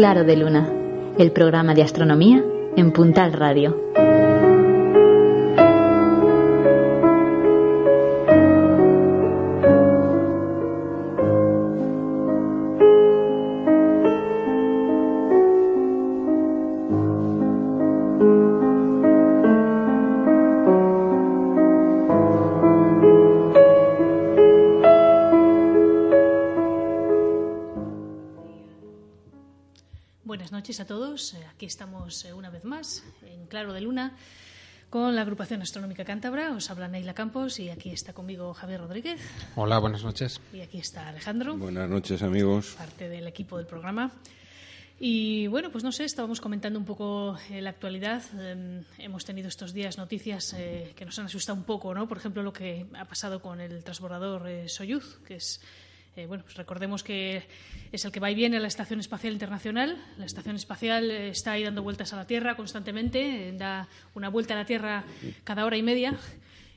Claro de Luna, el programa de astronomía en Puntal Radio. Estamos eh, una vez más en Claro de Luna con la agrupación astronómica cántabra. Os habla Neila Campos y aquí está conmigo Javier Rodríguez. Hola, buenas noches. Y aquí está Alejandro. Buenas noches, amigos. Parte del equipo del programa. Y bueno, pues no sé, estábamos comentando un poco eh, la actualidad. Em, hemos tenido estos días noticias que nos han asustado un poco, ¿no? Por ejemplo, lo que ha pasado con el transbordador Soyuz, que es eh, bueno, pues recordemos que es el que va y viene a la Estación Espacial Internacional. La Estación Espacial eh, está ahí dando vueltas a la Tierra constantemente, eh, da una vuelta a la Tierra cada hora y media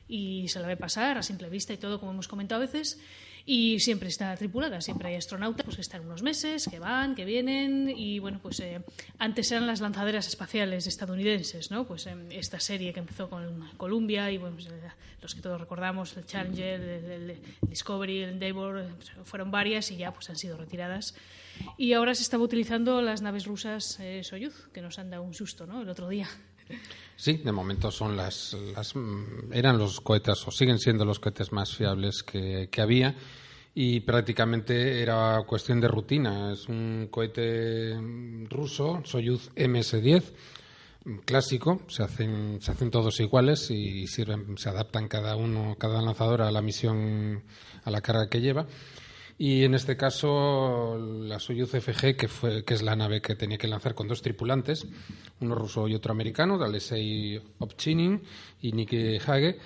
y se la ve pasar a simple vista y todo, como hemos comentado a veces y siempre está tripulada, siempre hay astronautas pues, que están unos meses, que van, que vienen y bueno, pues eh, antes eran las lanzaderas espaciales estadounidenses, ¿no? Pues eh, esta serie que empezó con Columbia y bueno, pues, eh, los que todos recordamos, el Challenger, el, Discovery, el Endeavour, pues, fueron varias y ya pues han sido retiradas. Y ahora se estaba utilizando las naves rusas Soyuz, que nos han dado un susto, ¿no? El otro día. Sí, de momento son las, las, mm, eran los cohetes o siguen siendo los cohetes más fiables que, había y prácticamente era cuestión de rutina. Es un cohete ruso, Soyuz MS-10, clásico, se hacen, se hacen todos iguales y sirven, se adaptan cada uno, cada lanzador a la misión, a la carga que lleva. Y en este caso, la Soyuz FG, que, fue, que es la nave que tenía que lanzar con dos tripulantes, uno ruso y otro americano, Alexei Ovchinin y Nicky Hage,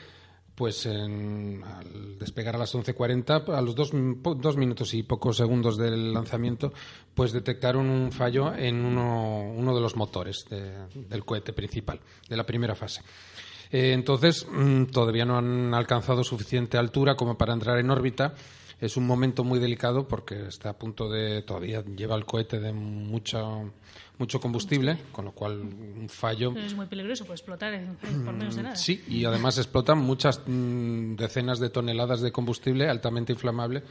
pues al despegar a las 11.40, a los dos, dos, minutos y pocos segundos del lanzamiento, pues detectaron un fallo en uno, uno de los motores del cohete principal, de la primera fase. Eh, entonces, mm, todavía no han alcanzado suficiente altura como para entrar en órbita es un momento muy delicado porque está a punto de todavía lleva el cohete de mucho mucho combustible, con lo cual un fallo es muy peligroso, puede explotar por menos de nada. Sí, y además explotan muchas mm, decenas de toneladas de combustible altamente inflamable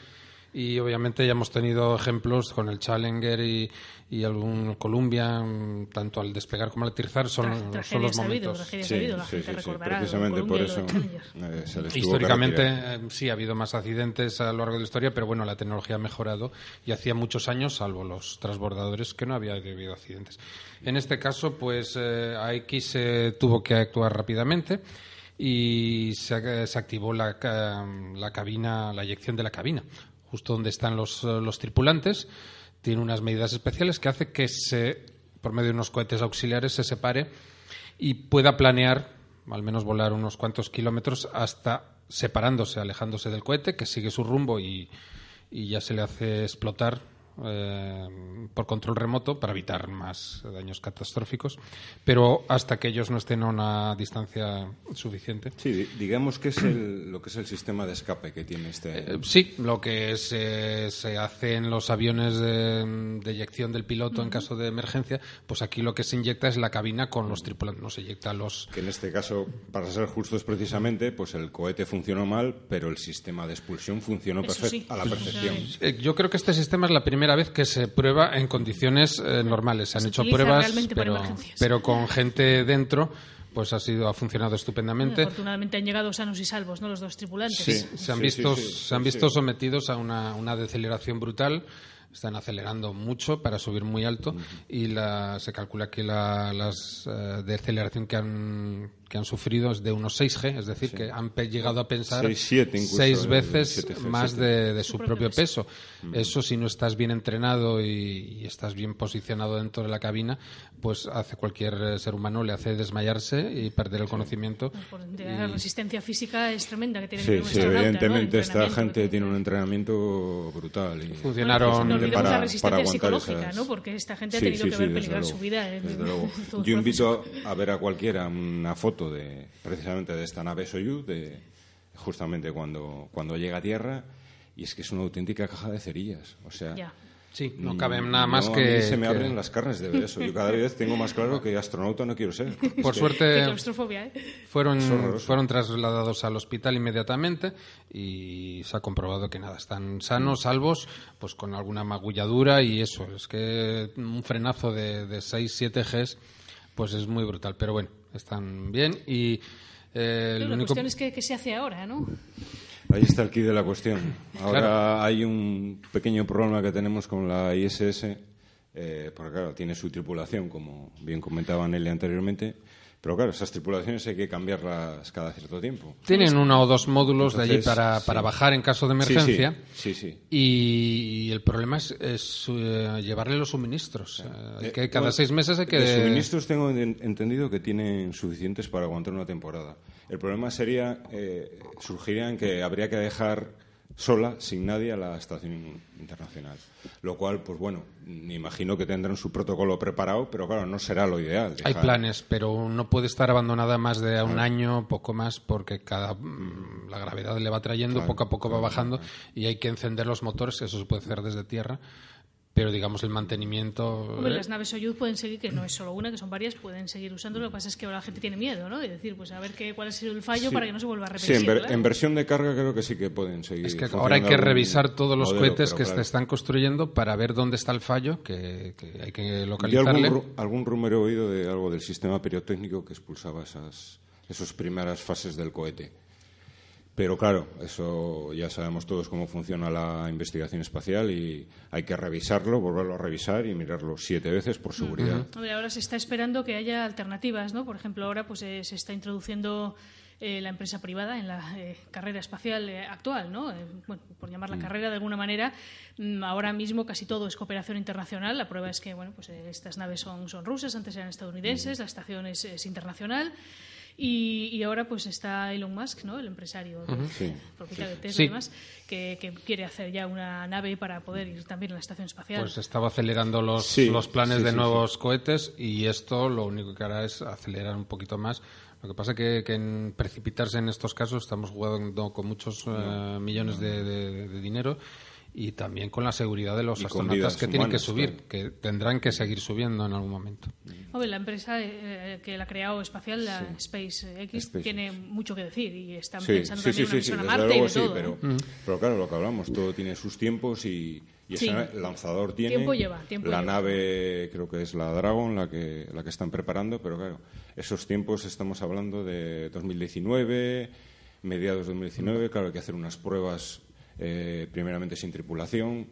y obviamente ya hemos tenido ejemplos con el Challenger y, y algún Columbia, mm, tanto al despegar como al aterrizar, son, son los momentos. Sí, sí, sí, precisamente por eso. Eh, Históricamente eh, sí ha habido más accidentes a lo largo de la historia, pero bueno, la tecnología ha mejorado y hacía muchos años, salvo los transbordadores, que no había habido accidentes. En este caso, pues eh, AX se tuvo que actuar rápidamente y se, se activó la, la cabina, la eyección de la cabina, justo donde están los, los tripulantes tiene unas medidas especiales que hace que se, por medio de unos cohetes auxiliares se separe y pueda planear, al menos volar unos cuantos kilómetros hasta separándose, alejándose del cohete, que sigue su rumbo y, y ya se le hace explotar eh, por control remoto para evitar más daños catastróficos, pero hasta que ellos no estén a una distancia suficiente. Sí, digamos que es lo que es el sistema de escape que tiene este. Eh, sí, lo que se, se, hace en los aviones de, eyección del piloto en caso de emergencia, pues aquí lo que se inyecta es la cabina con los tripulantes, no se inyecta los. Que en este caso, para ser justos precisamente, pues el cohete funcionó mal, pero el sistema de expulsión funcionó perfecto a la perfección. Eh, yo creo que este sistema es la primera vez que se prueba en condiciones eh, normales. Se han hecho pruebas, pero, pero con gente dentro pues ha sido ha funcionado estupendamente. afortunadamente han llegado sanos y salvos, ¿no? Los dos tripulantes. Sí, se han visto se han visto sometidos a una, una deceleración brutal están acelerando mucho para subir muy alto y la, se calcula que la, las uh, deceleración que han, que han sufrido es de unos 6G, es decir, que han llegado a pensar seis, veces más de, su, propio, peso. Eso si no estás bien entrenado y, estás bien posicionado dentro de la cabina, pues hace cualquier eh, ser humano le hace desmayarse y perder el conocimiento. La resistencia física es tremenda que tiene Sí, sí evidentemente esta gente tiene un entrenamiento brutal. Y Funcionaron no para, la resistencia psicológica, ¿no? Porque esta gente ha tenido que ver peligrar su vida. Yo invito a ver a cualquiera una foto de precisamente de esta nave Soyuz, de justamente cuando, cuando llega a tierra, y es que es una auténtica caja de cerillas. O sea, Sí, no cabe nada más No, que... A mí se me que- abren las carnes de ver eso. Yo cada vez tengo más claro que astronauta no quiero ser. Por Qué suerte claustrofobia, ¿eh? fueron, fueron trasladados al hospital inmediatamente y se ha comprobado que nada, están sanos, salvos, pues con alguna magulladura y eso. Es que un frenazo de, de 6, 7 Gs, pues es muy brutal. Pero bueno, están bien y eh, Pero la único... cuestión es que, que se hace ahora, ¿no? Ahí está el kit de la cuestión. Ahora Claro. hay un pequeño problema que tenemos con la ISS, eh, porque claro, tiene su tripulación, como bien comentaba Nelly anteriormente, pero claro, esas tripulaciones hay que cambiarlas cada cierto tiempo. Tienen uno o dos módulos de allí para, sí. para bajar en caso de emergencia. Sí, sí. sí, sí. Y el problema es, es, eh, llevarle los suministros. Eh, hay que cada Bueno, seis meses hay que... De suministros tengo en- entendido que tienen suficientes para aguantar una temporada. El problema sería, eh, surgiría en que habría que dejar sola, sin nadie, a la estación internacional. Lo cual, pues bueno, me imagino que tendrán su protocolo preparado, pero claro, no será lo ideal. Hay planes, pero no puede estar abandonada más de un año, poco más, porque cada mm, la gravedad le va trayendo, Claro, poco a poco va bajando y hay que encender los motores, eso se puede hacer desde tierra, pero digamos el mantenimiento... Hombre, eh, las naves Soyuz pueden seguir, que no es solo una, que son varias, pueden seguir usando. Lo que pasa es que ahora la gente tiene miedo, ¿no? De decir, pues a ver qué, cuál ha sido el fallo Sí. para que no se vuelva a Sí, repetir. en, ver- claro. en versión de carga creo que sí que pueden seguir. Es que ahora hay que revisar todos los modelo, cohetes que claro. se están construyendo para ver dónde está el fallo, que, que hay que Yo algún, localizarle. ru- algún rumor he oído de algo del sistema piriotécnico que expulsaba esas, esas primeras fases del cohete. Pero claro, eso ya sabemos todos cómo funciona la investigación espacial y hay que revisarlo, volverlo a revisar y mirarlo siete veces por seguridad. Ahora se está esperando que haya alternativas, ¿no? Por ejemplo, ahora pues eh, se está introduciendo eh, la empresa privada en la eh, carrera espacial eh, actual, ¿no? Eh, bueno, por llamarla carrera de alguna manera, mm, ahora mismo casi todo es cooperación internacional. La prueba es que, bueno, pues estas naves son, son rusas, antes eran estadounidenses, la estación es, es internacional. Y, y ahora pues está Elon Musk, ¿no? El empresario, de- Sí. propietario de Tesla Sí. y demás, que, que quiere hacer ya una nave para poder ir también a la estación espacial. Pues estaba acelerando los, Sí, los planes sí, de sí, nuevos cohetes y esto lo único que hará es acelerar un poquito más. Lo que pasa que, que en precipitarse en estos casos estamos jugando con muchos eh, millones de, de- de dinero y también con la seguridad de los Y astronautas vidas que tienen que subir, claro. que tendrán que seguir subiendo en algún momento. Hombre, la empresa eh, que la ha creado espacial, la SpaceX, SpaceX. tiene mucho que decir y están Sí, pensando sí, sí, también sí, una sí, misión a desde Marte y luego de sí, todo. pero, ¿no? pero claro, lo que hablamos, todo tiene sus tiempos y, y Sí. ese lanzador tiene. Tiempo lleva, tiempo la lleva. nave, creo que es la Dragon, la que, la que están preparando, pero claro, esos tiempos estamos hablando de 2019, mediados de 2019, claro, hay que hacer unas pruebas eh, primeramente sin tripulación.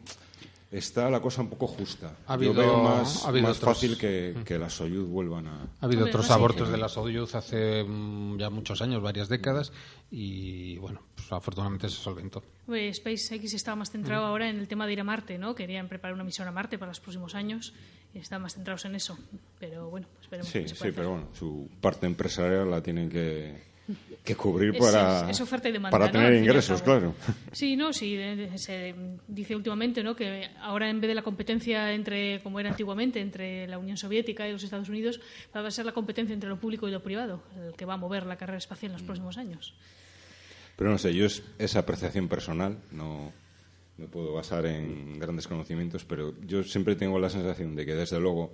Está la cosa un poco justa. Ha habido- Yo veo más, ha habido más otros- fácil que, que las Soyuz vuelvan a, Ha habido otros abortos de la Soyuz hace mm, ya muchos años, varias décadas, y bueno, pues afortunadamente se solventó. Hombre, SpaceX estaba más centrado ahora en el tema de ir a Marte, ¿no? Querían preparar una misión a Marte para los próximos años y están más centrados en eso. Pero bueno, pues veremos Sí, qué se sí, pero bueno, su parte empresarial la tienen que, que cubrir para, es oferta y demanda, para ¿no? tener ingresos, cabo. claro. Sí, no, sí, eh, se dice últimamente, ¿no? Que ahora en vez de la competencia entre, como era antiguamente, entre la Unión Soviética y los Estados Unidos, va a ser la competencia entre lo público y lo privado, el que va a mover la carrera espacial en los próximos años. Pero no sé, yo es esa apreciación personal, no me puedo basar en grandes conocimientos, pero yo siempre tengo la sensación de que, desde luego,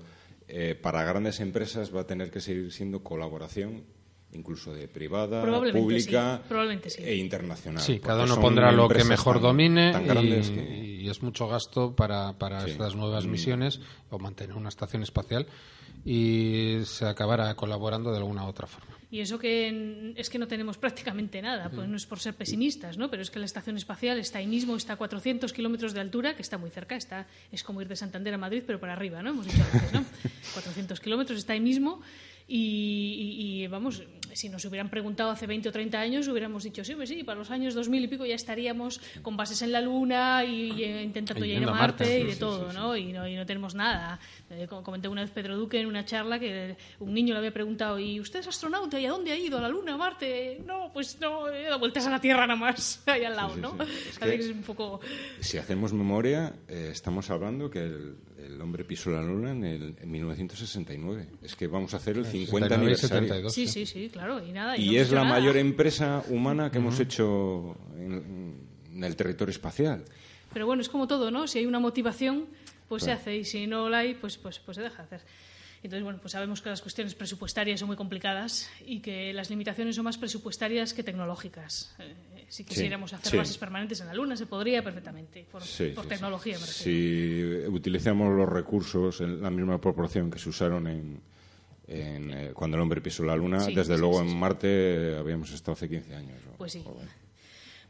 eh, para grandes empresas va a tener que seguir siendo colaboración, incluso de privada, Probablemente pública sí, probablemente sí. e internacional. Sí, cada uno pondrá lo que mejor tan- domine tan y, grandes que- y es mucho gasto para, para Sí. estas nuevas Mm. misiones o mantener una estación espacial y se acabará colaborando de alguna u otra forma. Y eso que es que no tenemos prácticamente nada, pues no es por ser pesimistas, ¿no? Pero es que la estación espacial está ahí mismo, está a 400 kilómetros de altura, que está muy cerca, está es como ir de Santander a Madrid, pero para arriba, ¿no? Hemos dicho antes, ¿no? 400 kilómetros está ahí mismo y, y- y, vamos, si nos hubieran preguntado hace 20 o 30 años, hubiéramos dicho, sí, pues sí, para los años 2000 y pico ya estaríamos con bases en la Luna y, y, intentando ya ir a Marte, Marte, y sí, de sí, todo, ¿no? Y ¿no? Y no tenemos nada. Eh, como comenté una vez Pedro Duque en una charla que un niño le había preguntado, ¿y usted es astronauta? ¿Y a dónde ha ido? ¿A la Luna? ¿A Marte? No, pues no, he dado vueltas a la Tierra nada más, ahí al lado, sí, ¿no? sí. Es que es un poco... Si hacemos memoria, eh, estamos hablando que el, el hombre pisó la luna en, el, en 1969. Es que vamos a hacer el 50 79 y aniversario. 72. Sí, sí, sí, claro, y nada. Y no hemos es la nada. mayor empresa humana que hemos hecho en, en el territorio espacial. Pero bueno, es como todo, ¿no? Si hay una motivación, pues se hace y si no la hay, pues, pues, pues se deja hacer. Entonces, bueno, pues sabemos que las cuestiones presupuestarias son muy complicadas y que las limitaciones son más presupuestarias que tecnológicas. Si quisiéramos hacer bases permanentes en la Luna, se podría perfectamente, por, tecnología. Si utilizamos los recursos en la misma proporción que se usaron en, eh, cuando el hombre pisó la Luna, desde luego en Marte habíamos estado hace 15 años. Pues sí.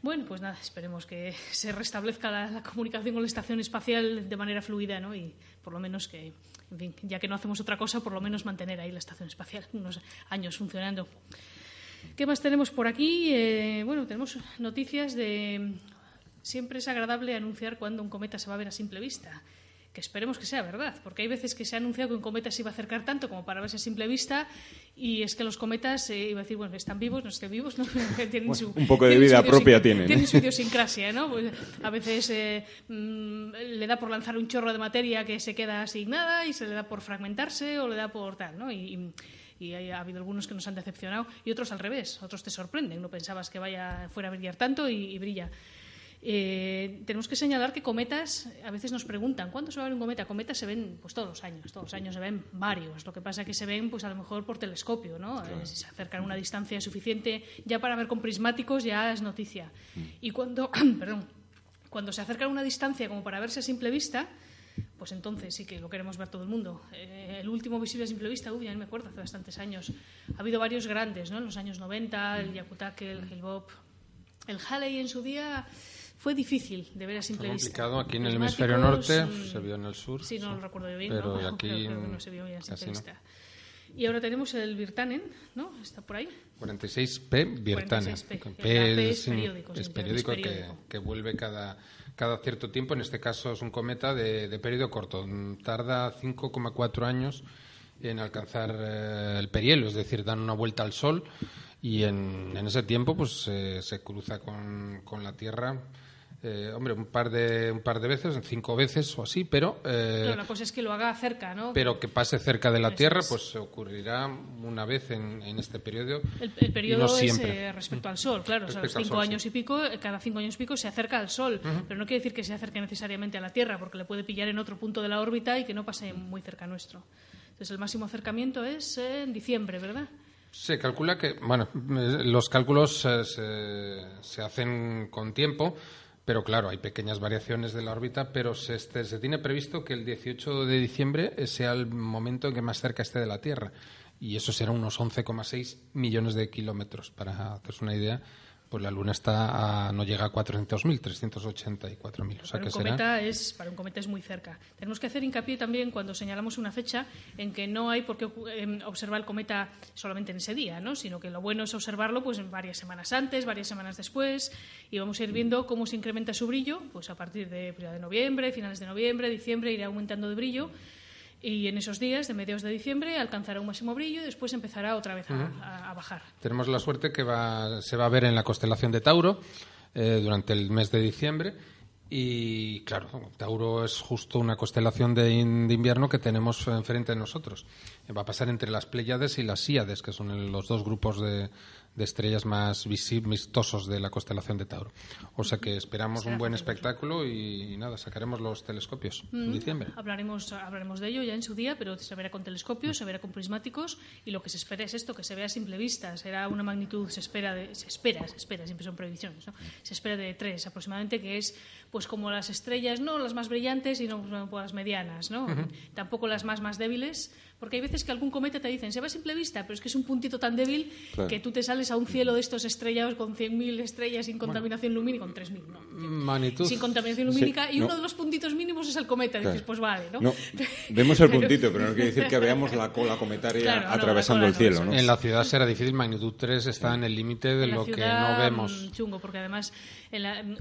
Bueno, pues nada, esperemos que se restablezca la, comunicación con la estación espacial de manera fluida, ¿no? Y por lo menos que, en fin, ya que no hacemos otra cosa, por lo menos mantener ahí la estación espacial unos años funcionando. ¿Qué más tenemos por aquí? Eh, bueno, tenemos noticias de. Siempre es agradable anunciar cuando un cometa se va a ver a simple vista que esperemos que sea verdad, porque hay veces que se ha anunciado que un cometa se iba a acercar tanto como para verse a simple vista y es que los cometas, eh, iba a decir, bueno, están vivos, no estén vivos, ¿no? tienen su, un poco de vida propia tienen. Tienen su idiosincrasia, ¿no? Pues, a veces eh, mm, le da por lanzar un chorro de materia que se queda asignada y se le da por fragmentarse o le da por tal, ¿no? Y, y ha habido algunos que nos han decepcionado y otros al revés, otros te sorprenden, no pensabas que vaya fuera a brillar tanto y brilla. Eh, tenemos que señalar que cometas, a veces nos preguntan, ¿cuándo se va a ver un cometa? Cometas se ven pues todos los años, todos los años se ven varios. Lo que pasa es que se ven pues a lo mejor por telescopio, ¿no? Eh, si se acercan a una distancia suficiente, ya para ver con prismáticos ya es noticia. Mm. Y cuando, perdón, cuando se acercan a una distancia como para verse a simple vista, pues entonces sí que lo queremos ver todo el mundo. Eh, el último visible a simple vista, uy, ya me acuerdo, hace bastantes años. Ha habido varios grandes, ¿no? En los años 90, el Yakutake, el Hale-Bopp, el Halley en su día fue difícil de ver a simple Fue vista. complicado. Aquí en el hemisferio norte mm, se vio en el sur. Sí, no lo recuerdo bien. Pero aquí no se vio bien a simple vista. Y ahora tenemos el Virtanen, ¿no? Está por ahí. 46P Virtanen. 46P. P es, periódico, es periódico, que, que, vuelve cada, cada cierto tiempo. En este caso es un cometa de, de periodo corto. Tarda 5,4 años en alcanzar eh, el perihelio, es decir, dan una vuelta al Sol y en, ese tiempo pues eh, se cruza con, con la Tierra eh, hombre, un par de un par de veces, cinco veces o así, pero eh, la cosa es que lo haga cerca, ¿no? Pero que pase cerca de la Tierra, pues se ocurrirá una vez en, en este periodo. El, periodo es eh, respecto al Sol, claro, o sea, los cinco años y pico, cada cinco años y pico se acerca al Sol, pero no quiere decir que se acerque necesariamente a la Tierra, porque le puede pillar en otro punto de la órbita y que no pase muy cerca nuestro. Entonces el máximo acercamiento es en diciembre, ¿verdad? Se calcula que, bueno, los cálculos se, se hacen con tiempo pero claro, hay pequeñas variaciones de la órbita, pero se, este, se tiene previsto que el 18 de diciembre sea el momento en que más cerca esté de la Tierra. Y eso será unos 11,6 millones de kilómetros, para hacerse una idea pues la Luna está a, no llega a 400.000, 384.000. O sea para, un cometa es, para un cometa es muy cerca. Tenemos que hacer hincapié también cuando señalamos una fecha en que no hay por qué em, observar el cometa solamente en ese día, ¿no? sino que lo bueno es observarlo pues, varias semanas antes, varias semanas después, y vamos a ir viendo cómo se incrementa su brillo pues, a partir de, de noviembre, finales de noviembre, diciembre, irá aumentando de brillo y en esos días de mediados de diciembre alcanzará un máximo brillo y después empezará otra vez a, bajar. Tenemos la suerte que se va a ver en la constelación de Tauro eh, durante el mes de diciembre. Y claro, Tauro es justo una constelación de, invierno que tenemos enfrente de nosotros. Va a pasar entre las Pléyades y las Síades, que son los dos grupos de, de estrellas más vistosos de la constelación de Tauro. O sea que esperamos un buen espectáculo y, nada, sacaremos los telescopios en mm, diciembre. Hablaremos, hablaremos de ello ya en su día, pero se verá con telescopios, se verá con prismáticos y lo que se espera es esto, que se vea a simple vista. Será una magnitud, se espera, de, se espera, se espera, siempre son previsiones, ¿no? se espera de tres aproximadamente, que es pues como las estrellas, no las más brillantes, sino las medianas, ¿no? Tampoco las más más débiles, porque hay veces que algún cometa te dicen, se ve a simple vista, pero es que es un puntito tan débil que tú te sales a un cielo de estos estrellados con 100.000 estrellas sin contaminación lumínica, con 3.000, ¿no? Magnitud. Sin contaminación lumínica, y uno de los puntitos mínimos es el cometa. Y dices, pues vale, ¿no? no vemos el puntito, pero no quiere decir que veamos la cola cometaria atravesando el cielo, ¿no? En la ciudad será difícil, magnitud 3 está en el límite de lo que no vemos. Mm, chungo, porque además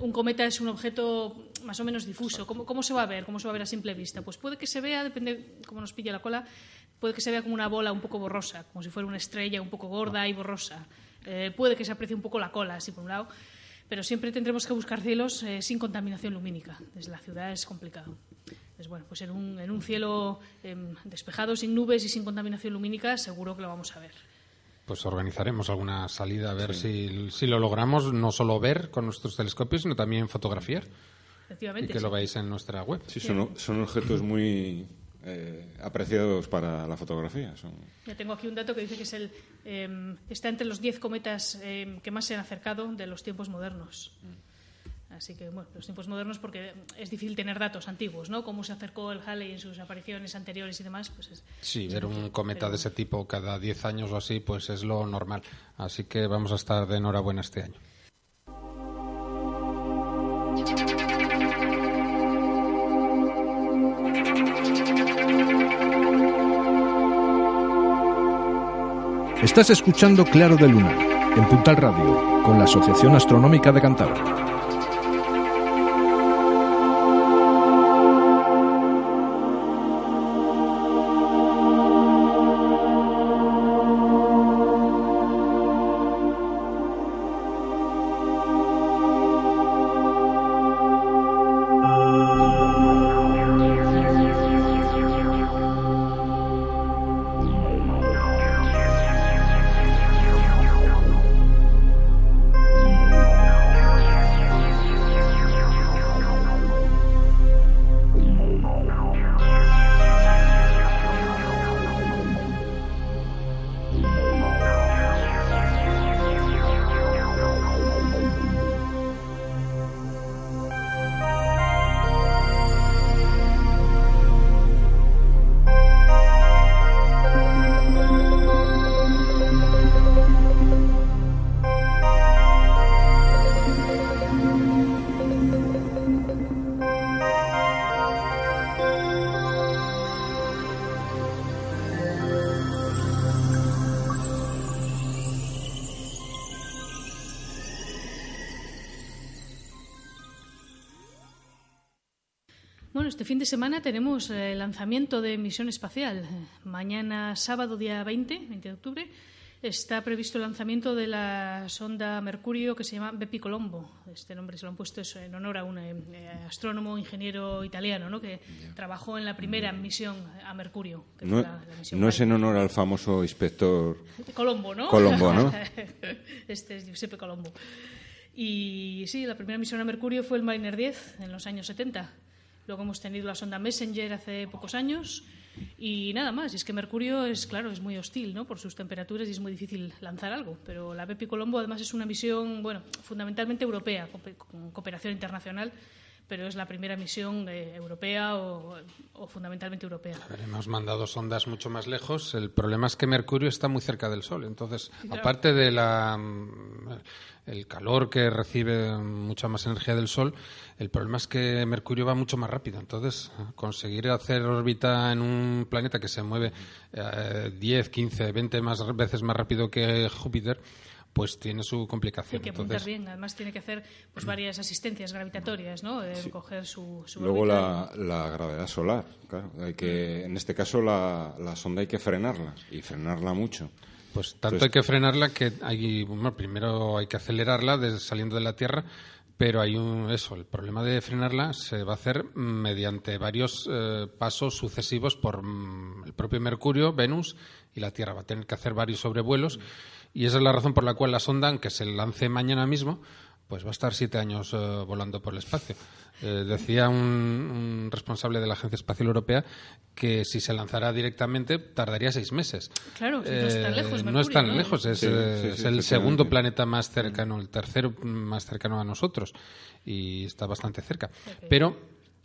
un cometa es un objeto más o menos difuso. ¿Cómo, ¿Cómo se va a ver? ¿Cómo se va a ver a simple vista? Pues puede que se vea, depende cómo nos pilla la cola, puede que se vea como una bola un poco borrosa, como si fuera una estrella un poco gorda y borrosa. Eh, puede que se aprecie un poco la cola, así por un lado, pero siempre tendremos que buscar cielos eh, sin contaminación lumínica. Desde la ciudad es complicado. Entonces, bueno, pues en un, en un cielo em, despejado, sin nubes y sin contaminación lumínica, seguro que lo vamos a ver. Pues organizaremos alguna salida a ver si, si, lo logramos no solo ver con nuestros telescopios, sino también fotografiar. Efectivamente. Y que sí. lo veáis en nuestra web. Sí, son, son objetos muy eh, apreciados para la fotografía. Son... Ya tengo aquí un dato que dice que es el, eh, está entre los 10 cometas eh, que más se han acercado de los tiempos modernos. Así que, bueno, los tiempos modernos porque es difícil tener datos antiguos, ¿no? Cómo se acercó el Halley en sus apariciones anteriores y demás, pues es... Sí, ver un cometa pero- de ese tipo cada 10 años o así, pues es lo normal. Así que vamos a estar de enhorabuena este año. Estás escuchando Claro de Luna, en Puntal Radio, con la Asociación Astronómica de Cantabria. Fin de semana tenemos eh, el lanzamiento de Misión Espacial. Eh, Mañana, sábado, día 20, 20 de octubre, está previsto el lanzamiento de la sonda Mercurio que se llama Bepi Colombo. Este nombre se lo han puesto eso en honor a un eh, astrónomo, ingeniero italiano, ¿no? que trabajó en la primera misión a Mercurio. que No, fue la- la misión no es en honor al famoso inspector Colombo, ¿no? Colombo, ¿no? este es Giuseppe Colombo. Y sí, la primera misión a Mercurio fue el Mariner 10 en los años 70. Luego hemos tenido la sonda Messenger hace pocos años y nada más. Y es que Mercurio es, claro, es muy hostil, ¿no? Por sus temperaturas y es muy difícil lanzar algo. Pero la Bepi Colombo además es una misión, bueno, fundamentalmente europea, con cooperación internacional, pero es la primera misión eh, europea o, o fundamentalmente europea. A ver, hemos mandado sondas mucho más lejos. El problema es que Mercurio está muy cerca del Sol. Entonces, aparte de la, mm, el calor que recibe mucha más energía del Sol, el problema es que Mercurio va mucho más rápido. Entonces, conseguir hacer órbita en un planeta que se mueve eh, 10, 15, 20 más, veces más rápido que Júpiter, pues tiene su Hay complicación. que apuntar Entonces, bien. Además, tiene que hacer pues, varias asistencias gravitatorias, ¿no? Eh, Coger su, su Luego la, la gravedad solar, claro. Hay que, en este caso la, la sonda hay que frenarla y frenarla mucho. Pues tanto Entonces- hay que frenarla que hay, bueno, primero hay que acelerarla desde saliendo de la Tierra, pero hay un, eso, el problema de frenarla se va a hacer mediante varios eh, pasos sucesivos por mm, el propio Mercurio, Venus y la Tierra. Va a tener que hacer varios sobrevuelos y esa es la razón por la cual la sonda, aunque se lance mañana mismo, pues va a estar siete años eh, volando por el espacio. Eh, decía un, un responsable de la Agencia Espacial Europea que si se lanzara directamente tardaría seis meses. Claro, no es tan Eh, lejos no es tan ¿no? lejos, es, Sí, eh, sí, sí, es el segundo planeta más cercano, el tercero más cercano a nosotros y está bastante cerca. Pero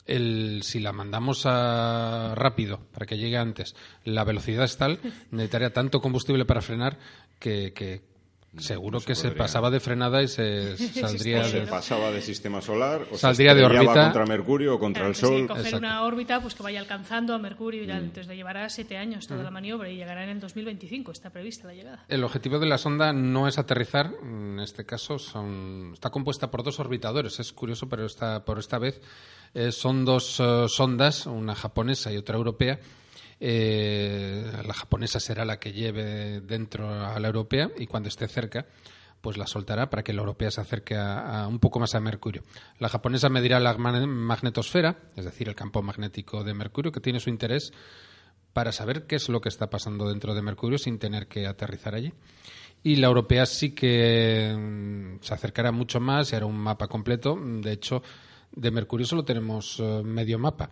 el, si la mandamos a rápido para que llegue antes, la velocidad es tal, necesitaría tanto combustible para frenar que, que seguro que se podría. pasaba de frenada y se saldría Sí, Se de... ¿no? pasaba de sistema solar, o Saldría se de órbita. contra Mercurio o contra Claro, el que sí, Sol. coger Exacto. una órbita pues que vaya alcanzando a Mercurio y tal. Mm. Entonces le llevará siete años toda la maniobra y llegará en el 2025. Está prevista la llegada. El objetivo de la sonda no es aterrizar, en este caso son, está compuesta por dos orbitadores, es curioso, pero esta, por esta vez eh, son dos eh, sondas, una japonesa y otra europea. Eh, la japonesa será la que lleve dentro a la europea y cuando esté cerca pues la soltará para que la europea se acerque a, a un poco más a Mercurio. La japonesa medirá la magne- magnetosfera, es decir, el campo magnético de Mercurio, que tiene su interés para saber qué es lo que está pasando dentro de Mercurio sin tener que aterrizar allí. Y la europea sí que mm, se acercará mucho más y hará un mapa completo. De hecho, De Mercurio solo tenemos eh, medio mapa.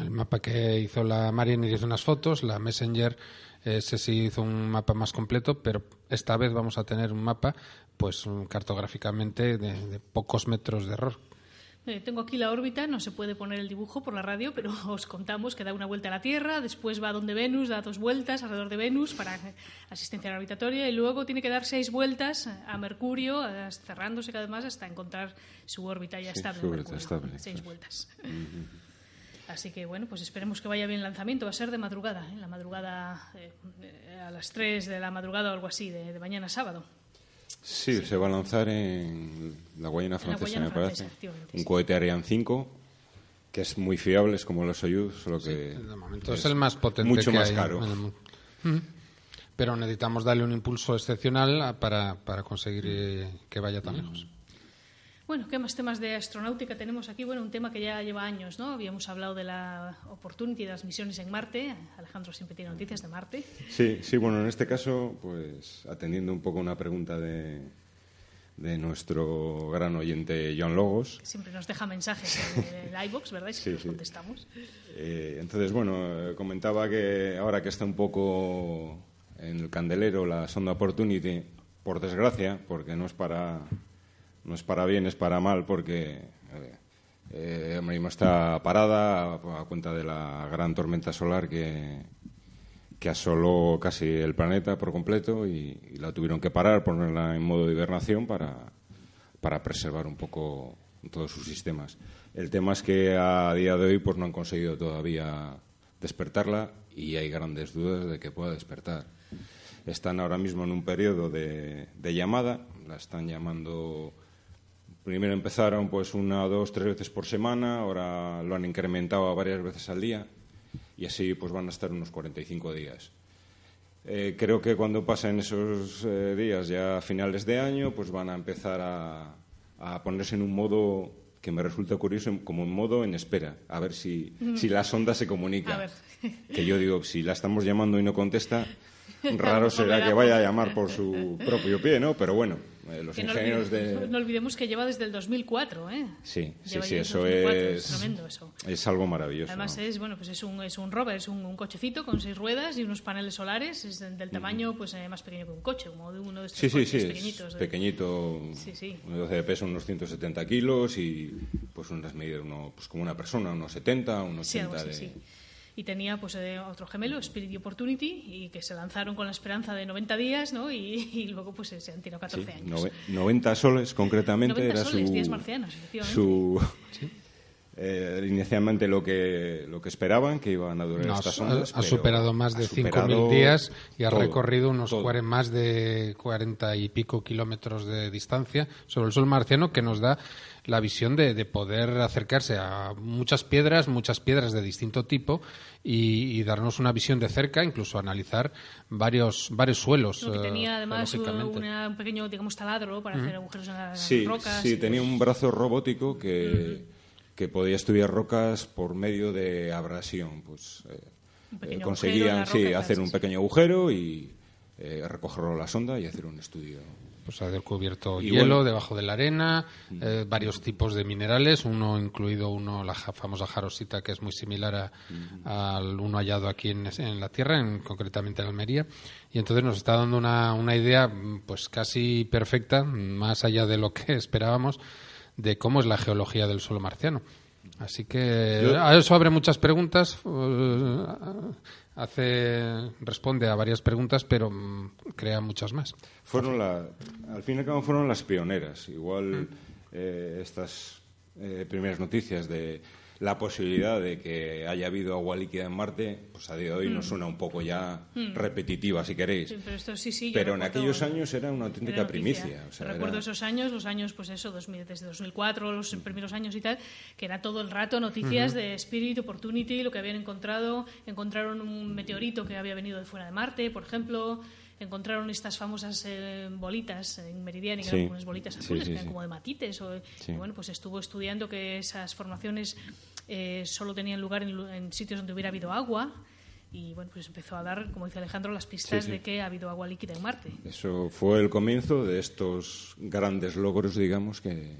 El mapa que hizo la Mariner hizo unas fotos, la Messenger ese sí hizo un mapa más completo, pero esta vez vamos a tener un mapa, pues cartográficamente de, de pocos metros de error. Eh, tengo aquí la órbita, no se puede poner el dibujo por la radio, pero os contamos que da una vuelta a la Tierra, después va donde Venus, da dos vueltas alrededor de Venus para asistencia gravitatoria y luego tiene que dar seis vueltas a Mercurio, cerrándose cada vez más hasta encontrar su órbita ya Sí, estable. su órbita estable, Seis claro. vueltas. Así que bueno, pues esperemos que vaya bien el lanzamiento. Va a ser de madrugada, ¿eh? la madrugada eh, a las 3 de la madrugada o algo así, de, de mañana sábado. Sí, se va a lanzar en la Guayana En la Francesa, Guayana me Francesa, parece. Un sí. cohete Ariane 5, que es muy fiable, es como los Soyuz, solo que... De momento es, el más potente mucho que más hay caro. en. Pero necesitamos darle un impulso excepcional a- para, para conseguir eh, que vaya tan lejos. Bueno, ¿qué más temas de astronáutica tenemos aquí? Bueno, un tema que ya lleva años, ¿no? Habíamos hablado de la Opportunity de las misiones en Marte. Alejandro siempre tiene noticias de Marte. Sí, sí, bueno, en este caso, pues atendiendo un poco una pregunta de, de nuestro gran oyente John Logos, que Siempre nos deja mensajes en el iBox, ¿verdad? Y Sí, los sí. contestamos. Eh, entonces, bueno, eh, comentaba que ahora que está un poco en el candelero la sonda Opportunity, por desgracia, porque no es para, no es para bien, es para mal, porque eh, está parada a, cuenta de la gran tormenta solar que, que asoló casi el planeta por completo y, y la tuvieron que parar, ponerla en modo de hibernación para, para preservar un poco todos sus sistemas. El tema es que a día de hoy pues no han conseguido todavía despertarla y hay grandes dudas de que pueda despertar. Están ahora mismo en un periodo de, de llamada, la están llamando Primero empezaron pues una, dos, tres veces por semana, ahora lo han incrementado a varias veces al día y así pues van a estar unos 45 días. Eh, creo que cuando pasen esos eh, días ya a finales de año pues van a empezar a, a ponerse en un modo que me resulta curioso, como un modo en espera, a ver si, si la sonda se comunica. Que yo digo, si la estamos llamando y no contesta, raro será que vaya a llamar por su propio pie, ¿no? Pero bueno, eh, los Que no, ingenieros olvide- de... no olvidemos que lleva desde el 2004, ¿eh? Sí, sí, Lleva sí, eso 2004, es, tremendo eso. es algo maravilloso. Además ¿no? es bueno pues es un es un rover, es un, un cochecito con seis ruedas y unos paneles solares, es del del tamaño pues eh, más pequeño que un coche, como de uno de estos Sí, sí, coches sí, es pequeñitos. de- pequeñito, Sí, sí. un 12 de peso, unos 170 kilos y pues unas medidas, uno, pues como una persona, unos 70, unos Sí, 80 algo así, de... sí. Y tenía pues eh, otro gemelo, Spirit y Opportunity, y que se lanzaron con la esperanza de 90 días, ¿no? Y, y luego pues eh, se han tirado 14 Sí, años. nove- 90 soles concretamente 90 era soles, su, días marcianos, efectivamente. su eh, inicialmente lo que lo que esperaban que iban a durar No, estas ha- ondas ha pero superado más ha de superado 5.000 días y ha todo, recorrido unos cuare- más de 40 y pico kilómetros de distancia sobre el Sol marciano que nos da la visión de, de poder acercarse a muchas piedras, muchas piedras de distinto tipo y, y darnos una visión de cerca, incluso analizar varios, varios suelos. Lo que eh, tenía además una- un pequeño, digamos, taladro para hacer agujeros en las Sí, rocas. sí, tenía pues, un brazo robótico que, que podía estudiar rocas por medio de abrasión. Pues, eh, eh, conseguían sí, hacer un pequeño agujero y eh, recogerlo a la sonda y hacer un estudio. Pues ha descubierto Y hielo bueno. debajo de la arena, eh, varios tipos de minerales, uno incluido uno la ja- famosa jarosita que es muy similar a- al uno hallado aquí en, en la Tierra, en, concretamente en Almería, y entonces nos está dando una, una idea mm, pues casi perfecta, más allá de lo que esperábamos, de cómo es la geología del suelo marciano. Así que Yo- a eso abre muchas preguntas, eh, hace responde a varias preguntas, pero mm, crea muchas más. Fueron la, al fin y al cabo fueron las pioneras. Igual eh, estas eh, primeras noticias de la posibilidad de que haya habido agua líquida en Marte, pues a día de hoy nos suena un poco ya repetitiva, si queréis. Sí, pero esto sí, sí. yo Pero en recuerdo- aquellos años era una auténtica era primicia. o sea, Recuerdo era- esos años, los años, pues eso, 2000, desde 2004, los primeros años y tal, que era todo el rato noticias de Spirit, Opportunity, lo que habían encontrado. Encontraron un meteorito que había venido de fuera de Marte, por ejemplo. Encontraron estas famosas eh, bolitas en Meridiani, que Sí. eran unas bolitas azules, sí, que eran como de matites. O, y bueno, pues estuvo estudiando que esas formaciones eh, solo tenían lugar en, en sitios donde hubiera habido agua. Y bueno, pues empezó a dar, como dice Alejandro, las pistas de que ha habido agua líquida en Marte. Eso fue el comienzo de estos grandes logros, digamos, que,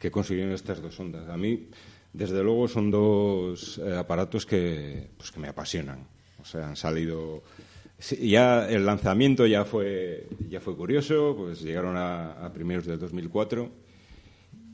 que consiguieron estas dos ondas. A mí, desde luego, son dos eh, aparatos que, pues, que me apasionan. O sea, han salido. Ya el lanzamiento ya fue, ya fue curioso, pues llegaron a, a primeros del 2004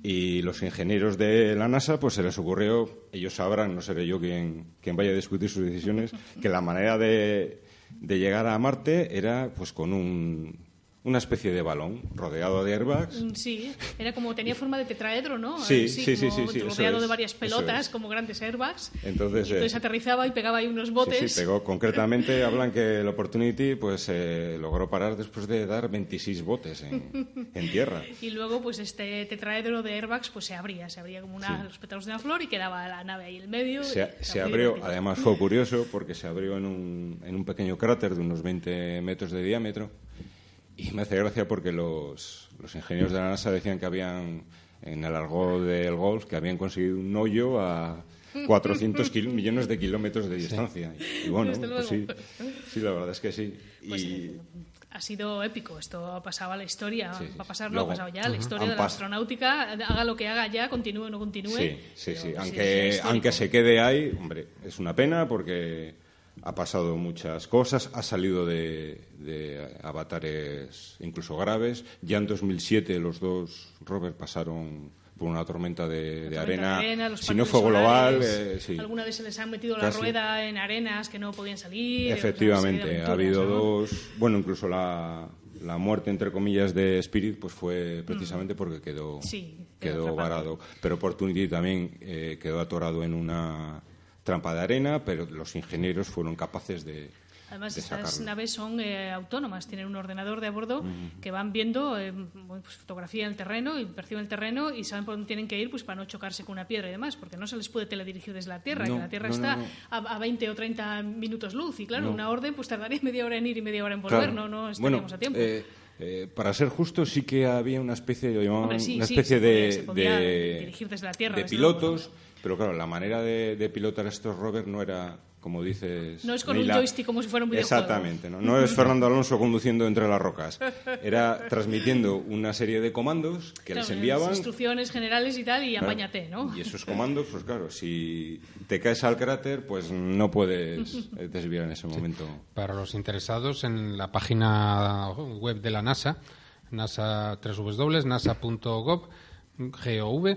y los ingenieros de la NASA, pues se les ocurrió, ellos sabrán, no seré yo quien, quien vaya a discutir sus decisiones, que la manera de, de llegar a Marte era pues con un una especie de balón rodeado de airbags. Mm, sí, era como tenía forma de tetraedro, ¿no? Sí, sí, sí, sí, rodeado de varias pelotas como grandes airbags. Entonces, y entonces eh, aterrizaba y pegaba ahí unos botes. Sí, pegó. Concretamente hablan que el Opportunity pues eh, logró parar después de dar 26 botes en, en, tierra. Y luego pues este tetraedro de airbags pues se abría, se abría como una, los pétalos de una flor y quedaba la nave ahí en medio. Se, se abrió, además fue curioso porque se abrió en un, en un pequeño cráter de unos 20 metros de diámetro y me hace gracia porque los, los ingenieros de la NASA decían que habían, en el argot del golf, que habían conseguido un hoyo a 400 millones de kilómetros de distancia. Y, bueno, pues sí, sí, la verdad es que sí. Pues y... ha sido épico. Esto ha pasado a la historia. Va a pasar, no ha pasado ya. La historia de la astronáutica, haga lo que haga ya, continúe o no continúe. Sí, sí, sí. Aunque, aunque se quede ahí, hombre, es una pena porque ha pasado muchas cosas, ha salido de, avatares incluso graves. Ya en 2007 los dos Robert pasaron por una tormenta de, arena. si no fue global, eh, sí. Alguna vez se les ha metido la rueda en arenas que no podían salir. Efectivamente, ha habido dos. Bueno, incluso la, la muerte entre comillas de Spirit pues fue precisamente mm. porque quedó quedó varado pero Opportunity también eh, quedó atorado en una trampa de arena, pero los ingenieros fueron capaces de. Además, estas naves son eh, autónomas, tienen un ordenador de a bordo que van viendo eh, pues, fotografía en el terreno y perciben el terreno y saben por dónde tienen que ir pues para no chocarse con una piedra y demás, porque no se les puede teledirigir desde la Tierra, que la Tierra está a, 20 o 30 minutos luz y claro, una orden pues tardaría media hora en ir y media hora en volver, no, no estaríamos a tiempo. Eh, para ser justo, sí que había una especie, una especie de, de, pilotos. Pero claro, la manera de, pilotar estos rovers no era, como dices... No es con un joystick como si fuera un videojuego. Exactamente, ¿no? no es Fernando Alonso conduciendo entre las rocas. Era transmitiendo una serie de comandos que les enviaban... Instrucciones generales y tal, y apáñate, ¿no? Y esos comandos, pues claro, si te caes al cráter, pues no puedes desviar en ese momento. Para los interesados, en la página web de la NASA, nasa, nasa.gov, gov,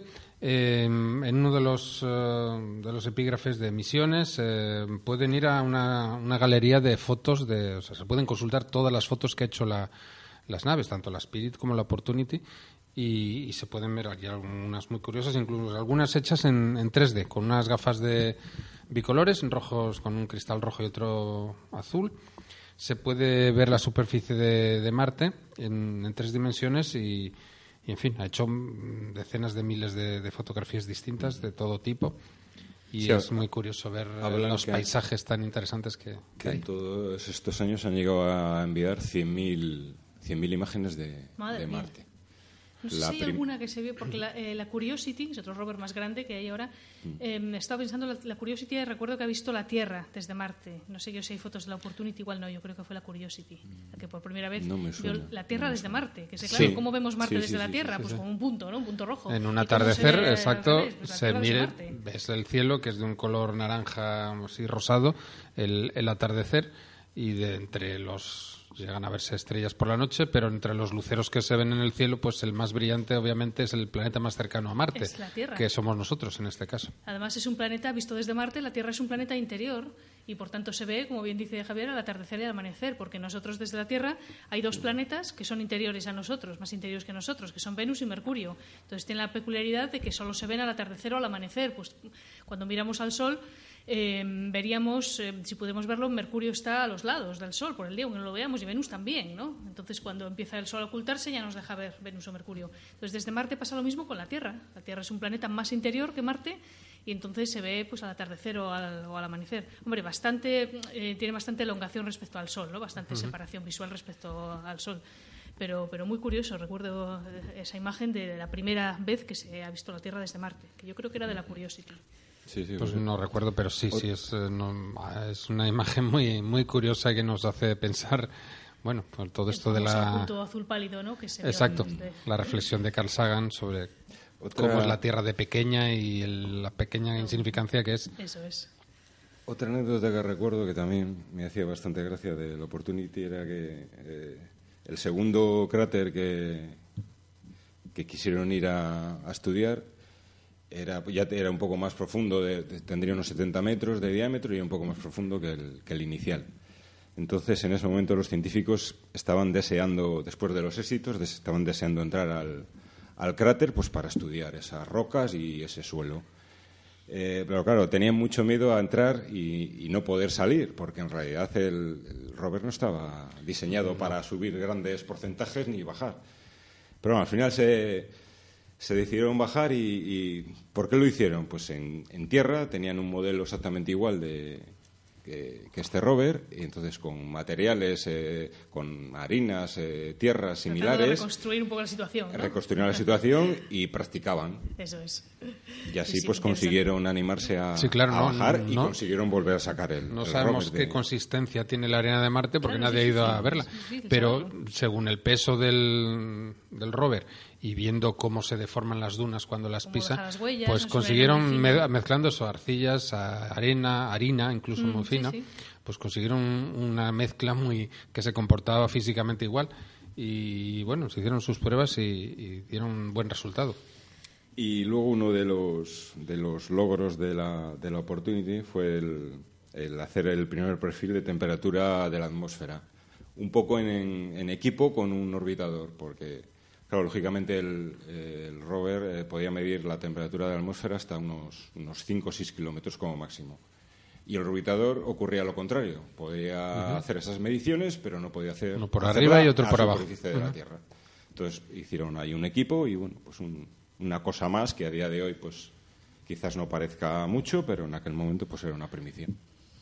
Em, en uno de los, eh, de los epígrafes de misiones eh, pueden ir a una, una, galería de fotos, de, o sea, se pueden consultar todas las fotos que ha hecho la, las naves, tanto la Spirit como la Opportunity, y, se pueden ver aquí algunas muy curiosas, incluso algunas hechas en, en 3D, con unas gafas de bicolores, rojos con un cristal rojo y otro azul. Se puede ver la superficie de, de Marte en, en tres dimensiones y y en fin, ha hecho mm, decenas de miles de, fotografías distintas de todo tipo. Y es muy curioso ver los paisajes tan interesantes que, En todos estos años han llegado a enviar 100.000 100 imágenes de, de Marte. No sé si hay alguna que se vio, porque la, eh, la, Curiosity, es otro rover más grande que hay ahora, eh, he estado pensando, la, la, Curiosity, recuerdo que ha visto la Tierra desde Marte. No sé yo si hay fotos de la Opportunity, igual no, yo creo que fue la Curiosity, la que por primera vez vio la Tierra desde Marte. Que sé, claro, ¿cómo vemos Marte desde la Tierra? pues como un punto, ¿no? Un punto rojo. En un atardecer, exacto, pues se mire, ves el cielo, que es de un color naranja, así rosado, el, el atardecer, y de entre los llegan a verse estrellas por la noche, pero entre los luceros que se ven en el cielo, pues el más brillante obviamente es el planeta más cercano a Marte, que somos nosotros en este caso. Además es un planeta visto desde Marte, la Tierra es un planeta interior y por tanto se ve, como bien dice Javier, al atardecer y al amanecer, porque nosotros desde la Tierra hay dos planetas que son interiores a nosotros, más interiores que nosotros, que son Venus y Mercurio. Entonces tiene la peculiaridad de que solo se ven al atardecer o al amanecer, pues cuando miramos al Sol Em, veríamos, em, si podemos verlo, Mercurio está a los lados del Sol por el día, aunque no lo veamos, y Venus también, ¿no? Entonces, cuando empieza el Sol a ocultarse, ya nos deja ver Venus o Mercurio. Entonces, desde Marte pasa lo mismo con la Tierra. La Tierra es un planeta más interior que Marte y entonces se ve pues al atardecer o al, amanecer. Hombre, bastante, eh, tiene bastante elongación respecto al Sol, ¿no? Bastante separación visual respecto al Sol. Pero, pero muy curioso, recuerdo eh, esa imagen de la primera vez que se ha visto la Tierra desde Marte, que yo creo que era de la Curiosity pues no recuerdo, pero sí, sí, es, eh, es una imagen muy, muy curiosa que nos hace pensar, bueno, todo esto de la... azul pálido, ¿no? Exacto, la reflexión de Carl Sagan sobre Otra- cómo es la Tierra de pequeña y el- la pequeña insignificancia que es. Eso es. Otra anécdota que recuerdo que también me hacía bastante gracia del Opportunity era que eh, el segundo cráter que, que quisieron ir a, a estudiar era, ya era un poco más profundo, de- de- tendría unos 70 metros de diámetro y un poco más profundo que el, que el inicial. Entonces, en ese momento los científicos estaban deseando, después de los éxitos, des- estaban deseando entrar al, al cráter pues para estudiar esas rocas y ese suelo. Eh, pero claro, tenían mucho miedo a entrar y, y no poder salir, porque en realidad el, el rover no estaba diseñado para subir grandes porcentajes ni bajar. Pero bueno, al final se, se decidieron bajar y, y ¿por qué lo hicieron? Pues en, en tierra tenían un modelo exactamente igual de que, que este rover, y entonces con materiales, eh, con harinas, eh, tierras de similares, reconstruir un poco la situación. ¿no? reconstruyeron la situación y practicaban. Eso es. Y así Sí, sí, pues consiguieron animarse a, Sí, claro, a no, bajar y no- consiguieron volver a sacar el No el sabemos rover qué de- consistencia tiene la arena de Marte porque Claro, nadie sí, ha ido sí, a verla. Pero según el peso del, del rover y viendo cómo se deforman las dunas cuando las Cómo pisa, deja las huellas, pues consiguieron mezclando eso, arcillas, a- arena, harina, incluso Mm, muy sí, fina, sí. pues consiguieron una mezcla muy que se comportaba físicamente igual. Y bueno, se hicieron sus pruebas y, y dieron un buen resultado. Y luego uno de los, de los logros de la, de la Opportunity fue el, el hacer el primer perfil de temperatura de la atmósfera. Un poco en, en- en equipo con un orbitador, porque, claro, lógicamente el, el rover eh, podía medir la temperatura de la atmósfera hasta unos, unos 5 o 6 kilómetros como máximo. Y el orbitador ocurría lo contrario. Podía hacer esas mediciones, pero no podía hacer. Uno por arriba y otro por abajo. superficie de la Tierra. Entonces hicieron ahí un equipo y bueno, pues un- una cosa más que a día de hoy pues quizás no parezca mucho, pero en aquel momento pues era una primicia.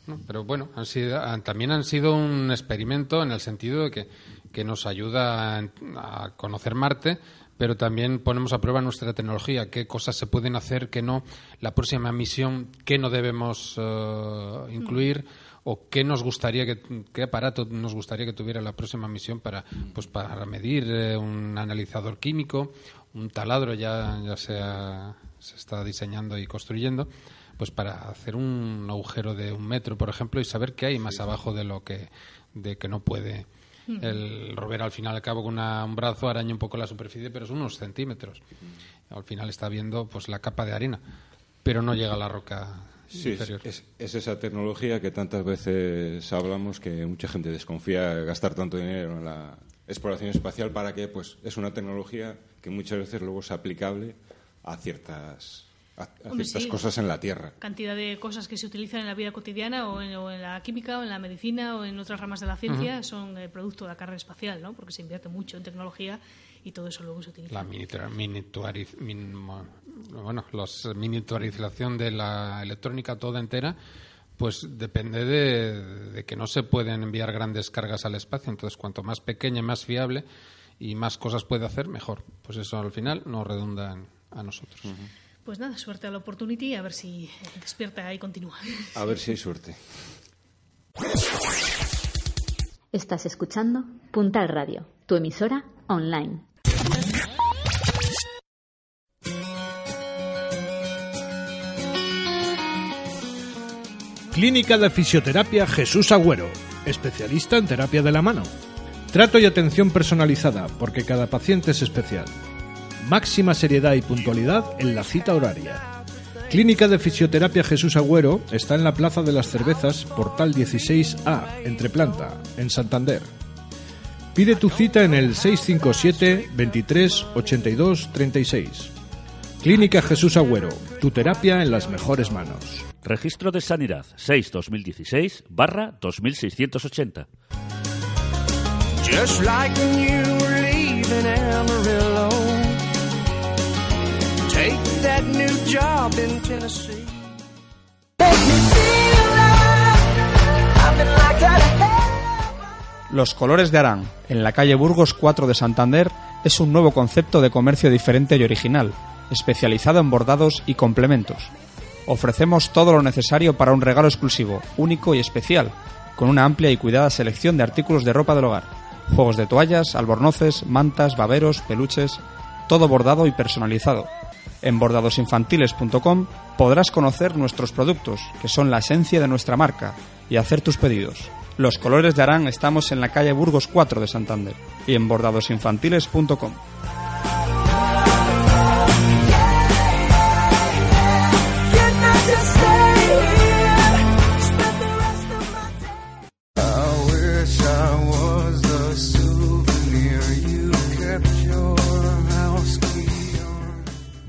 ¿no? Pero bueno, han sido, han- también han sido un experimento en el sentido de que, que nos ayuda a, conocer Marte, pero también ponemos a prueba nuestra tecnología, qué cosas se pueden hacer, qué no, la próxima misión, qué no debemos eh, incluir o qué nos gustaría que qué aparato nos gustaría que tuviera la próxima misión para pues para medir eh, un analizador químico un taladro ya ya se está diseñando y construyendo pues para hacer un agujero de un metro por ejemplo y saber qué hay más abajo de lo que de que no puede el rover al final al cabo con una- un brazo araña un poco la superficie pero es unos centímetros. Al final está viendo pues la capa de arena pero no llega a la roca Sí, es, inferior. es- es esa tecnología que tantas veces hablamos que mucha gente desconfía de gastar tanto dinero en la exploración espacial para que pues es una tecnología que muchas veces luego es aplicable a ciertas a, a Hombre, ciertas sí. cosas en la Tierra. cantidad de cosas que se utilizan en la vida cotidiana o en, o en la química o en la medicina o en otras ramas de la ciencia son el producto de la carrera espacial, ¿no? Porque se invierte mucho en tecnología y todo eso luego se utiliza. la miniaturiz- min- bueno, los miniaturización de la electrónica toda entera, pues depende de, de que no se pueden enviar grandes cargas al espacio. Entonces, cuanto más pequeña y más fiable y más cosas puede hacer, mejor. Pues eso al final nos redunda en- a nosotros. Pues nada, suerte a la Opportunity, a ver si despierta y continúa. A ver si hay suerte. Estás escuchando Puntal Radio, tu emisora online. Clínica de Fisioterapia Jesús Agüero, especialista en terapia de la mano. Trato y atención personalizada, porque cada paciente es especial. Máxima seriedad y puntualidad en la cita horaria. Clínica de Fisioterapia Jesús Agüero está en la Plaza de las Cervezas, Portal 16A, entre planta, en Santander. Pide tu cita en el 657 23 82 36. Clínica Jesús Agüero, tu terapia en las mejores manos. Registro de Sanidad 6-2016 barra 2680. Just like when you were leaving Amarillo. That new job in Tennessee. Los colores de Arán, en la calle Burgos 4 de Santander, es un nuevo concepto de comercio diferente y original, especializado en bordados y complementos. Ofrecemos todo lo necesario para un regalo exclusivo, único y especial, con una amplia y cuidada selección de artículos de ropa del hogar, juegos de toallas, albornoces, mantas, baberos, peluches, todo bordado y personalizado. En bordadosinfantiles.com podrás conocer nuestros productos, que son la esencia de nuestra marca, y hacer tus pedidos. Los colores de Arán estamos en la calle Burgos 4 de Santander y en bordadosinfantiles.com.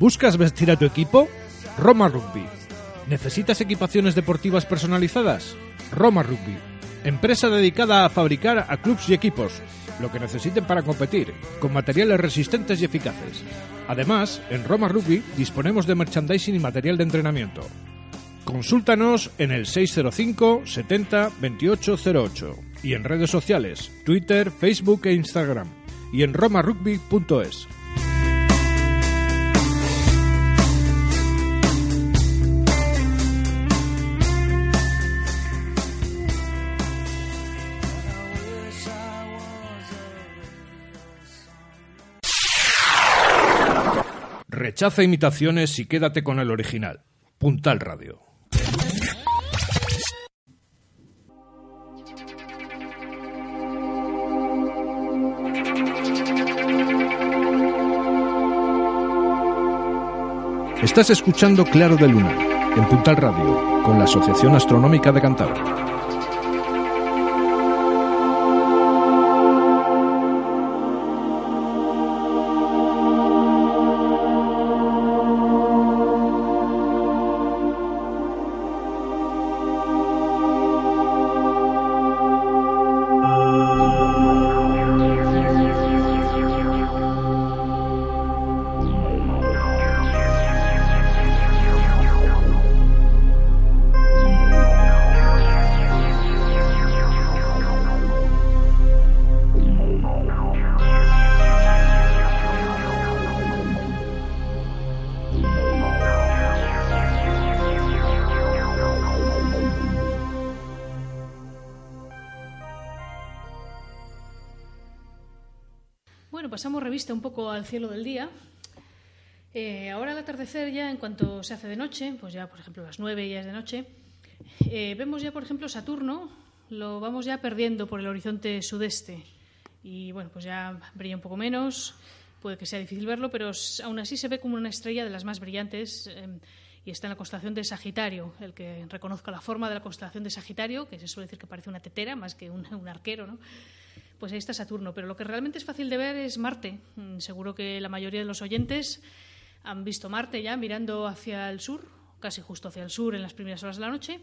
¿Buscas vestir a tu equipo? Roma Rugby. ¿Necesitas equipaciones deportivas personalizadas? Roma Rugby. Empresa dedicada a fabricar a clubs y equipos lo que necesiten para competir, con materiales resistentes y eficaces. Además, en Roma Rugby disponemos de merchandising y material de entrenamiento. Consúltanos en el 605 70 2808 y en redes sociales, Twitter, Facebook e Instagram y en romarugby.es. Rechaza imitaciones y quédate con el original. Puntal Radio. Estás escuchando Claro de Luna, en Puntal Radio, con la Asociación Astronómica de Cantabria. Al cielo del día. Eh, ahora al atardecer ya, en cuanto se hace de noche, pues ya por ejemplo las 9 ya es de noche, eh, vemos ya por ejemplo Saturno, lo vamos ya perdiendo por el horizonte sudeste. Y bueno, pues ya brilla un poco menos, puede que sea difícil verlo, pero aún así se ve como una estrella de las más brillantes eh, y está en la constelación de Sagitario. El que reconozca la forma de la constelación de Sagitario, que se suele decir que parece una tetera más que un, un arquero, ¿no? Pues ahí está Saturno. Pero lo que realmente es fácil de ver es Marte. Mm, Seguro que la mayoría de los oyentes han visto Marte ya mirando hacia el sur, casi justo hacia el sur en las primeras horas de la noche.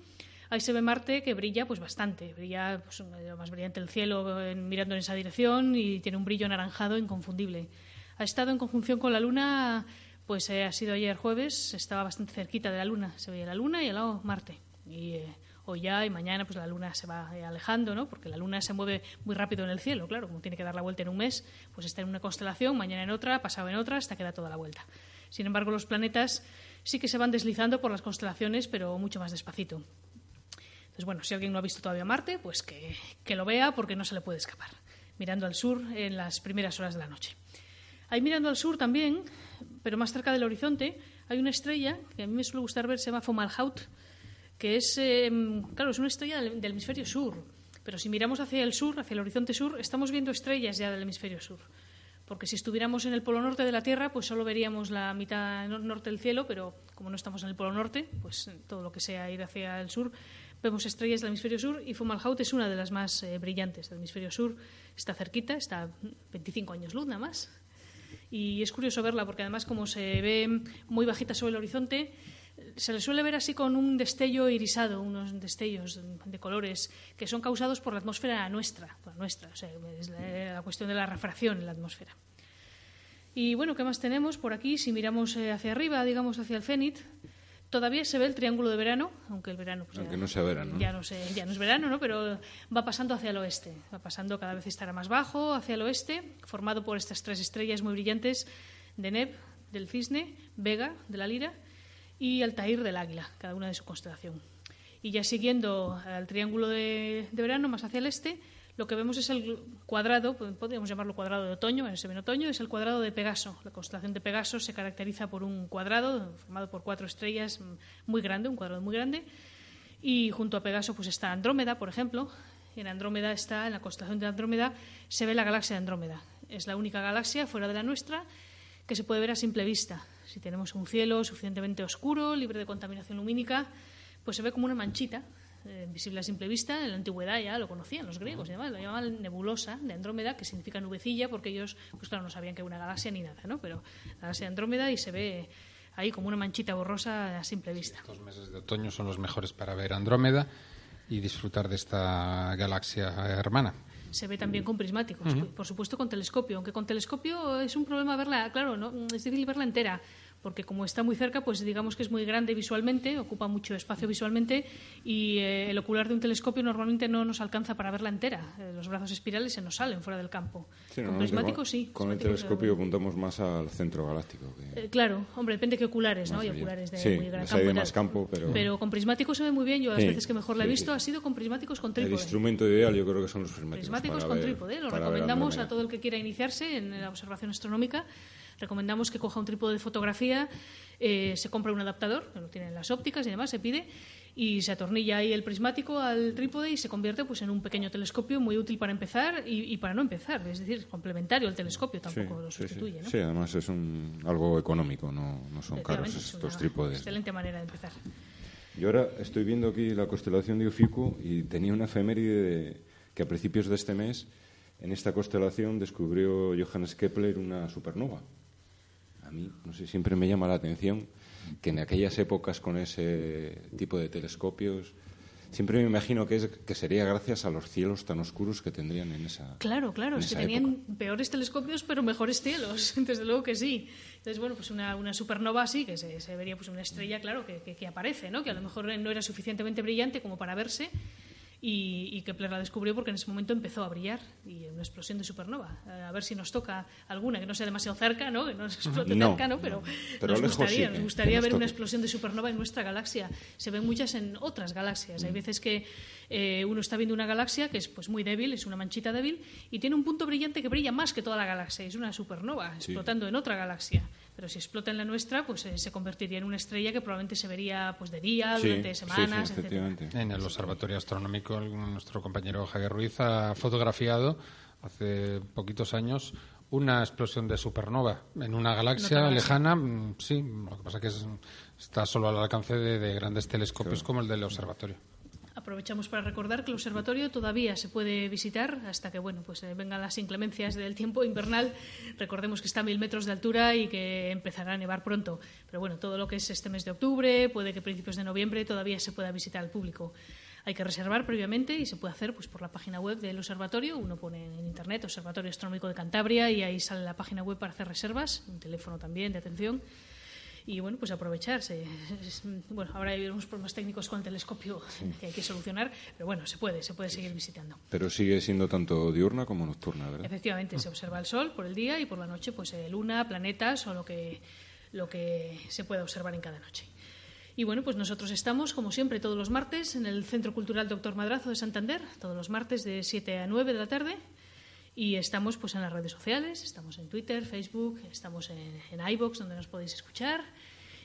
Ahí se ve Marte que brilla pues bastante, brilla pues, más brillante el cielo en- mirando en esa dirección y tiene un brillo anaranjado inconfundible. Ha estado en conjunción con la Luna, pues eh, ha sido ayer jueves, estaba bastante cerquita de la Luna, se veía la Luna y al lado Marte. Y eh, ya y mañana pues la Luna se va eh, alejando, ¿no? Porque la Luna se mueve muy rápido en el cielo, claro, como tiene que dar la vuelta en un mes, pues está en una constelación, mañana en otra, pasado en otra, hasta que da toda la vuelta. Sin embargo, los planetas sí que se van deslizando por las constelaciones, pero mucho más despacito. Entonces, bueno, si alguien no ha visto todavía Marte, pues que, que lo vea porque no se le puede escapar. Mirando al sur en las primeras horas de la noche. Ahí mirando al sur también, pero más cerca del horizonte, hay una estrella que a mí me suele gustar ver, se llama Fomalhaut, que es, eh, claro, es una estrella del, del hemisferio sur. Pero si miramos hacia el sur, hacia el horizonte sur, estamos viendo estrellas ya del hemisferio sur. Porque si estuviéramos en el polo norte de la Tierra, pues solo veríamos la mitad no- norte del cielo, pero como no estamos en el polo norte, pues todo lo que sea ir hacia el sur, vemos estrellas del hemisferio sur y Fomalhaut es una de las más eh, brillantes del hemisferio sur. Está cerquita, está a 25 años luz nada más. Y es curioso verla porque además como se ve muy bajita sobre el horizonte, se le suele ver así con un destello irisado, unos destellos de colores que son causados por la atmósfera nuestra, por nuestra, o sea, es la, la cuestión de la refracción en la atmósfera. Y bueno, ¿qué más tenemos por aquí? Si miramos eh, hacia arriba, digamos hacia el cenit, todavía se ve el triángulo de verano, aunque el verano pues, Aunque ya- no sea verano. ya no, sé, ya no es verano, ¿no? pero va pasando hacia el oeste. Va pasando cada vez estará más bajo hacia el oeste, formado por estas tres estrellas muy brillantes de Neb, del Cisne, Vega, de la Lira, y Altair del Águila, cada una de su constelación. Y ya siguiendo al triángulo de, verano, más hacia el este, lo que vemos es el cuadrado, pues, podríamos llamarlo cuadrado de otoño, en ese otoño, es el cuadrado de Pegaso. La constelación de Pegaso se caracteriza por un cuadrado formado por cuatro estrellas mm, muy grande, un cuadrado muy grande, y junto a Pegaso pues está Andrómeda, por ejemplo. En Andrómeda está, en la constelación de Andrómeda, se ve la galaxia de Andrómeda. Es la única galaxia fuera de la nuestra que se puede ver a simple vista. Si tenemos un cielo suficientemente oscuro, libre de contaminación lumínica, pues se ve como una manchita eh, visible a simple vista. En la antigüedad ya lo conocían los griegos, y además lo llamaban nebulosa de Andrómeda, que significa nubecilla, porque ellos, pues claro, no sabían que era una galaxia ni nada, ¿no? Pero la galaxia de Andrómeda y se ve ahí como una manchita borrosa a simple vista. Estos meses de otoño son los mejores para ver Andrómeda y disfrutar de esta galaxia hermana. Se ve también con prismáticos, por supuesto con telescopio, aunque con telescopio es un problema verla, claro, no es difícil verla entera, porque como está muy cerca, pues digamos que es muy grande visualmente, ocupa mucho espacio visualmente y eh, el ocular de un telescopio normalmente no nos alcanza para verla entera. Eh, los brazos espirales se nos salen fuera del campo. Sí, con con- sí. Con el telescopio apuntamos más al centro galáctico. que- eh, claro, hombre, depende de qué oculares, ¿no? Hay oculares de Sí, muy gran campo. de más campo, pero- con prismáticos se ve muy bien. Yo las Sí, veces que mejor la he visto ha sido con prismáticos con el trípode. instrumento ideal yo creo que son los prismáticos. prismáticos con ver- trípode. Lo recomendamos a todo el que quiera iniciarse en la observación astronómica. Recomendamos que coja un trípode de fotografía, eh, se compra un adaptador, que lo tienen las ópticas y demás, se pide, y se atornilla ahí el prismático al trípode y se convierte pues, en un pequeño telescopio muy útil para empezar y, y para no empezar. Es decir, complementario al telescopio, Sí, tampoco lo sí, sí. sustituye. ¿no? Sí, además es un, algo económico, no, no son caros es estos trípodes. Excelente manera de empezar. Yo ahora estoy viendo aquí la constelación de Ofiuco y tenía una efeméride de- que a principios de este mes, en esta constelación, descubrió Johannes Kepler una supernova. A mí, no sé, siempre me llama la atención que en aquellas épocas con ese tipo de telescopios, siempre me imagino que, es, que sería gracias a los cielos tan oscuros que tendrían en esa Claro, claro, es que tenían época. peores telescopios pero mejores cielos, desde luego que sí. Entonces, bueno, pues una, una supernova sí, que se, se vería pues una estrella, claro, que, que- que aparece, ¿no? Que a lo mejor no era suficientemente brillante como para verse y, y Kepler la descubrió porque en ese momento empezó a brillar y una explosión de supernova. Eh, A ver si nos toca alguna que no sea demasiado cerca, ¿no? Que no nos explote No, cerca, ¿no? Pero, pero nos gustaría, sí, nos gustaría nos ver una explosión de supernova en nuestra galaxia. Se ven muchas en otras galaxias. Mm. Hay veces que eh, uno está viendo una galaxia que es pues muy débil, es una manchita débil, y tiene un punto brillante que brilla más que toda la galaxia. Es una supernova explotando en otra galaxia. Pero si explota en la nuestra, pues eh, se convertiría en una estrella que probablemente se vería pues de día, Sí, durante sí, semanas, sí, etcétera. efectivamente. En el Observatorio Astronómico, el- nuestro compañero Javier Ruiz ha fotografiado hace poquitos años una explosión de supernova en una galaxia lejana. mm, Sí, lo que pasa es que es- está solo al alcance de, de grandes telescopios como el del observatorio. Aprovechamos para recordar que el observatorio todavía se puede visitar hasta que bueno pues eh, vengan las inclemencias del tiempo invernal. Recordemos que está a mil metros de altura y que empezará a nevar pronto. Pero bueno, todo lo que es este mes de octubre, puede que principios de noviembre todavía se pueda visitar al público. Hay que reservar previamente y se puede hacer pues por la página web del observatorio. Uno pone en internet Observatorio Astronómico de Cantabria y ahí sale la página web para hacer reservas, un teléfono también de atención. Y bueno, pues aprovecharse. Bueno, ahora hay unos problemas técnicos con el telescopio que hay que solucionar, pero bueno, se puede, se puede seguir visitando. Pero sigue siendo tanto diurna como nocturna, ¿verdad? Efectivamente, se observa el sol por el día y por la noche, pues eh, luna, planetas o lo que, lo que se pueda observar en cada noche. Y bueno, pues nosotros estamos, como siempre, todos los martes en el Centro Cultural Doctor Madrazo de Santander, todos los martes de 7 a 9 de la tarde. Y estamos pues en las redes sociales, estamos en Twitter, Facebook, estamos en, en iVoox, donde nos podéis escuchar.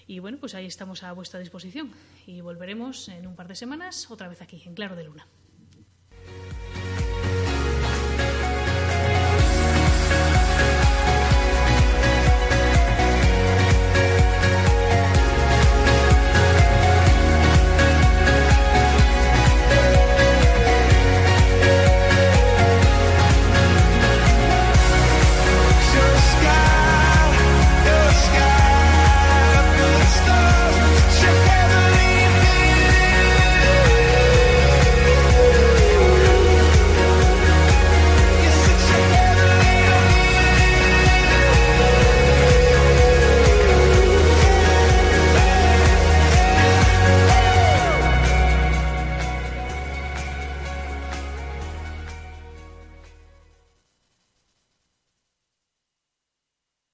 Y bueno, pues ahí estamos a vuestra disposición. Y volveremos en un par de semanas otra vez aquí, en Claro de Luna.